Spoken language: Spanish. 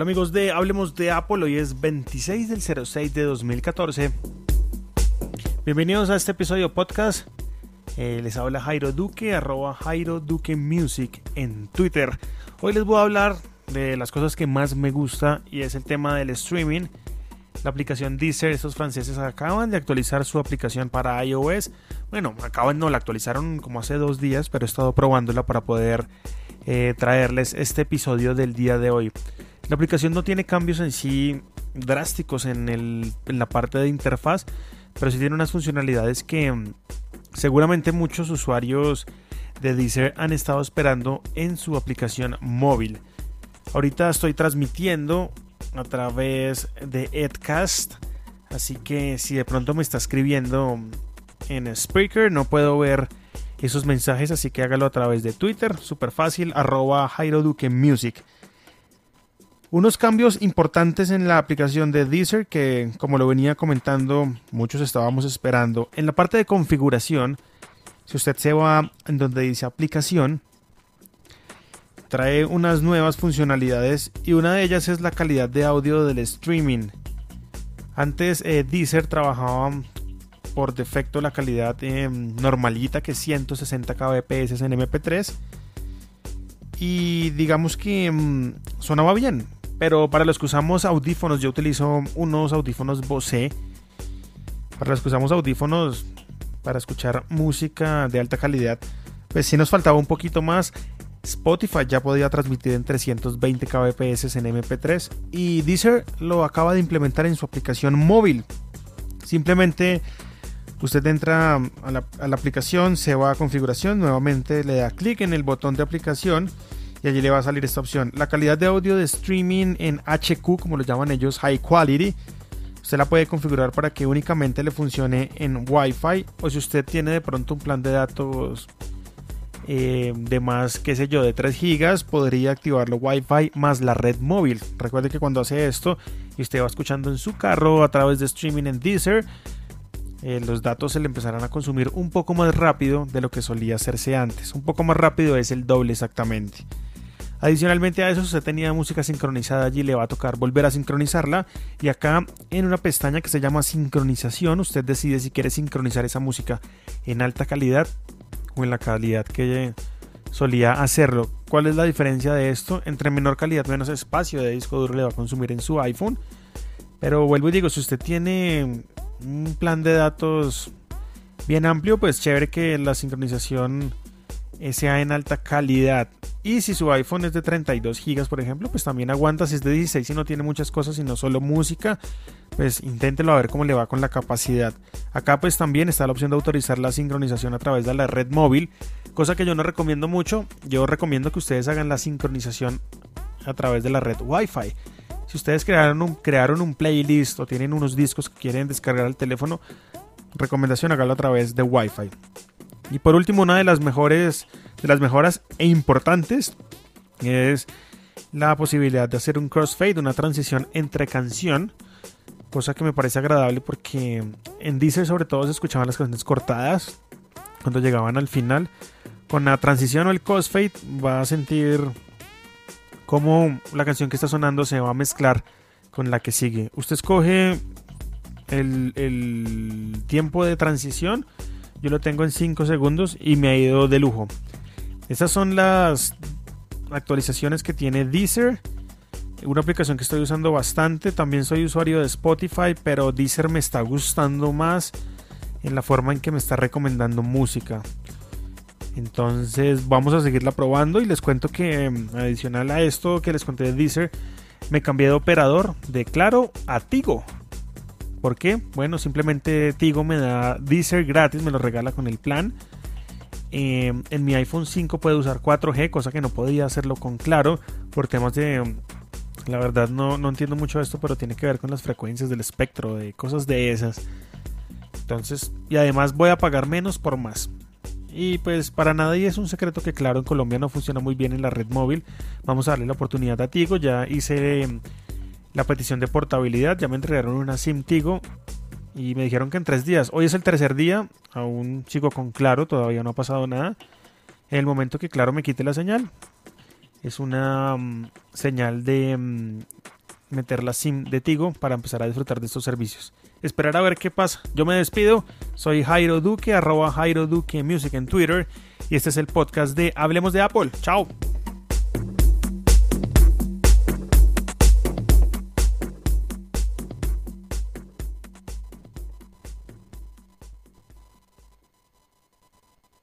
Hola amigos de Hablemos de Apple, hoy es 26 del 06 de 2014. Bienvenidos a este episodio podcast. Eh, les habla Jairo Duque, arroba Jairo Duque Music en Twitter. Hoy les voy a hablar de las cosas que más me gusta y es el tema del streaming. La aplicación Deezer, estos franceses acaban de actualizar su aplicación para iOS. Bueno, acaban, no, la actualizaron como hace dos días, pero he estado probándola para poder eh, traerles este episodio del día de hoy. La aplicación no tiene cambios en sí drásticos en, la parte de interfaz, pero sí tiene unas funcionalidades que mm, seguramente muchos usuarios de Deezer han estado esperando en su aplicación móvil. Ahorita estoy transmitiendo a través de Edcast, así que si de pronto me está escribiendo en Spreaker no puedo ver esos mensajes, así que hágalo a través de Twitter, súper fácil, arroba Jairo Music. Unos cambios importantes en la aplicación de Deezer que, como lo venía comentando, muchos estábamos esperando. En la parte de configuración, si usted se va en donde dice aplicación, trae unas nuevas funcionalidades y una de ellas es la calidad de audio del streaming. Antes eh, Deezer trabajaba por defecto la calidad eh, normalita que es 160 kbps en MP3 y digamos que mm, sonaba bien pero para los que usamos audífonos, yo utilizo unos audífonos Bose. Para los que usamos audífonos para escuchar música de alta calidad, pues sí nos faltaba un poquito más. Spotify ya podía transmitir en 320 kbps en MP3 y Deezer lo acaba de implementar en su aplicación móvil. Simplemente usted entra a la, a la aplicación, se va a configuración, nuevamente le da clic en el botón de aplicación y allí le va a salir esta opción. La calidad de audio de streaming en HQ, como lo llaman ellos, High Quality. Usted la puede configurar para que únicamente le funcione en Wi-Fi o si usted tiene de pronto un plan de datos eh, de más, qué sé yo, de 3 GB, podría activarlo Wi-Fi más la red móvil. Recuerde que cuando hace esto y usted va escuchando en su carro a través de streaming en Deezer, eh, los datos se le empezarán a consumir un poco más rápido de lo que solía hacerse antes. Un poco más rápido es el doble exactamente. Adicionalmente a eso, usted tenía música sincronizada allí, le va a tocar volver a sincronizarla. Y acá en una pestaña que se llama sincronización, usted decide si quiere sincronizar esa música en alta calidad o en la calidad que solía hacerlo. ¿Cuál es la diferencia de esto? Entre menor calidad, menos espacio de disco duro le va a consumir en su iPhone. Pero vuelvo y digo, si usted tiene un plan de datos bien amplio, pues chévere que la sincronización sea en alta calidad. Y si su iPhone es de 32 GB, por ejemplo, pues también aguanta. Si es de 16 y no tiene muchas cosas, sino solo música, pues inténtelo a ver cómo le va con la capacidad. Acá pues también está la opción de autorizar la sincronización a través de la red móvil, cosa que yo no recomiendo mucho. Yo recomiendo que ustedes hagan la sincronización a través de la red Wi-Fi. Si ustedes crearon un, crearon un playlist o tienen unos discos que quieren descargar al teléfono, recomendación hágalo a través de Wi-Fi. Y por último, una de las mejores, de las mejoras e importantes es la posibilidad de hacer un crossfade, una transición entre canción, cosa que me parece agradable porque en Deezer sobre todo se escuchaban las canciones cortadas cuando llegaban al final. Con la transición o el crossfade va a sentir cómo la canción que está sonando se va a mezclar con la que sigue. Usted escoge el, el tiempo de transición yo lo tengo en 5 segundos y me ha ido de lujo. Estas son las actualizaciones que tiene Deezer. Una aplicación que estoy usando bastante. También soy usuario de Spotify, pero Deezer me está gustando más en la forma en que me está recomendando música. Entonces vamos a seguirla probando y les cuento que mm, adicional a esto que les conté de Deezer, me cambié de operador de Claro a Tigo. ¿Por qué? Bueno, simplemente Tigo me da Deezer gratis, me lo regala con el plan. Eh, en mi iPhone 5 puedo usar 4G, cosa que no podía hacerlo con Claro por temas de... La verdad no, no entiendo mucho esto, pero tiene que ver con las frecuencias del espectro, de cosas de esas. Entonces, y además voy a pagar menos por más. Y pues para nadie es un secreto que claro en Colombia no funciona muy bien en la red móvil. Vamos a darle la oportunidad a Tigo. Ya hice la petición de portabilidad. Ya me entregaron una SIM Tigo y me dijeron que en tres días. Hoy es el tercer día, aún sigo con Claro, todavía no ha pasado nada. En el momento que Claro me quite la señal, Es una mm, señal de mm, meter la SIM de Tigo para empezar a disfrutar de estos servicios. Esperar a ver qué pasa. Yo me despido. Soy Jairo Duque, arroba Jairo Duque Music en Twitter. Y este es el podcast de Hablemos de Apple. Chao.